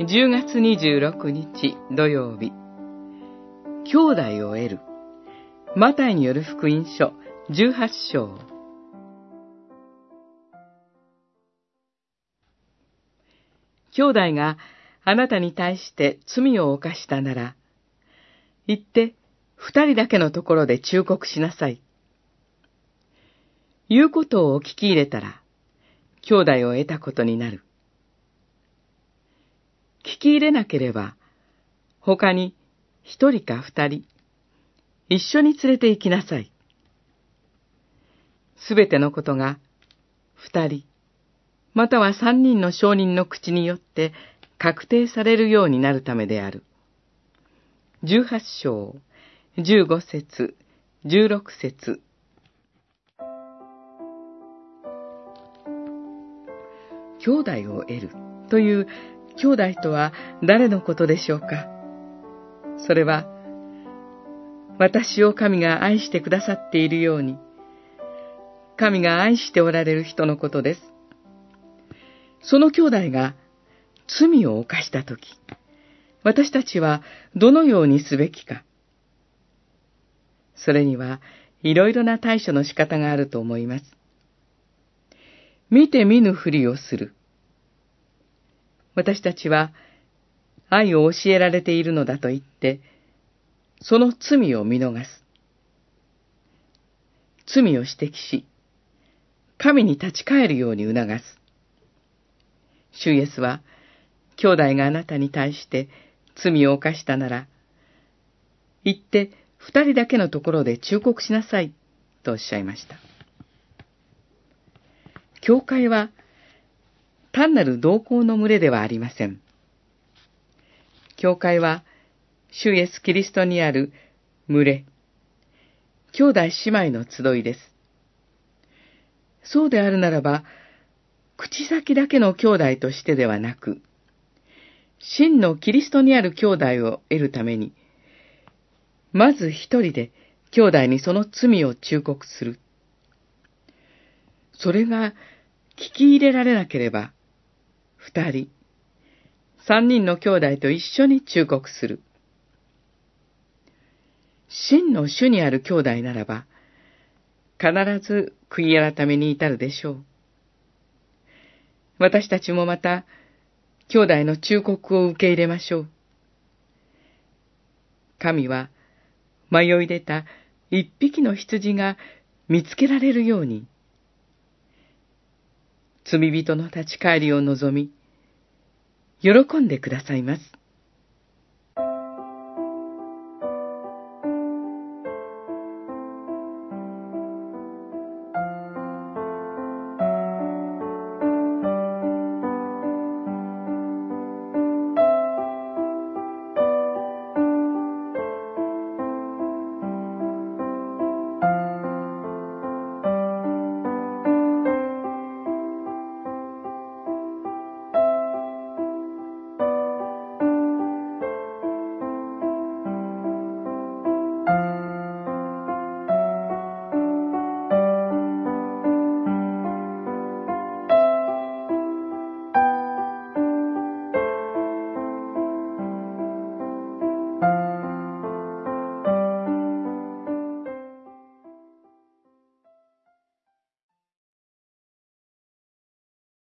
10月26日土曜日、兄弟を得る、マタイによる福音書18章。兄弟があなたに対して罪を犯したなら、行って二人だけのところで忠告しなさい。言うことを聞き入れたら、兄弟を得たことになる。聞き入れなければ、他に一人か二人、一緒に連れて行きなさい。すべてのことが、二人、または三人の証人の口によって確定されるようになるためである。十八章、十五節、十六節。兄弟を得るという兄弟とは誰のことでしょうか？それは、私を神が愛してくださっているように、神が愛しておられる人のことです。その兄弟が罪を犯したとき、私たちはどのようにすべきか？それにはいろいろな対処の仕方があると思います。見て見ぬふりをする。私たちは愛を教えられているのだと言って、その罪を見逃す。罪を指摘し、神に立ち返るように促す。主イエスは、兄弟があなたに対して罪を犯したなら、行って二人だけのところで忠告しなさい、とおっしゃいました。教会は、単なる同行の群れではありません。教会は、主イエス・キリストにある群れ、兄弟姉妹の集いです。そうであるならば、口先だけの兄弟としてではなく、真のキリストにある兄弟を得るために、まず一人で兄弟にその罪を忠告する。それが聞き入れられなければ、二人、三人の兄弟と一緒に忠告する。真の主にある兄弟ならば、必ず悔い改めに至るでしょう。私たちもまた、兄弟の忠告を受け入れましょう。神は、迷い出た一匹の羊が見つけられるように、罪人の立ち返りを望み、喜んでくださいます。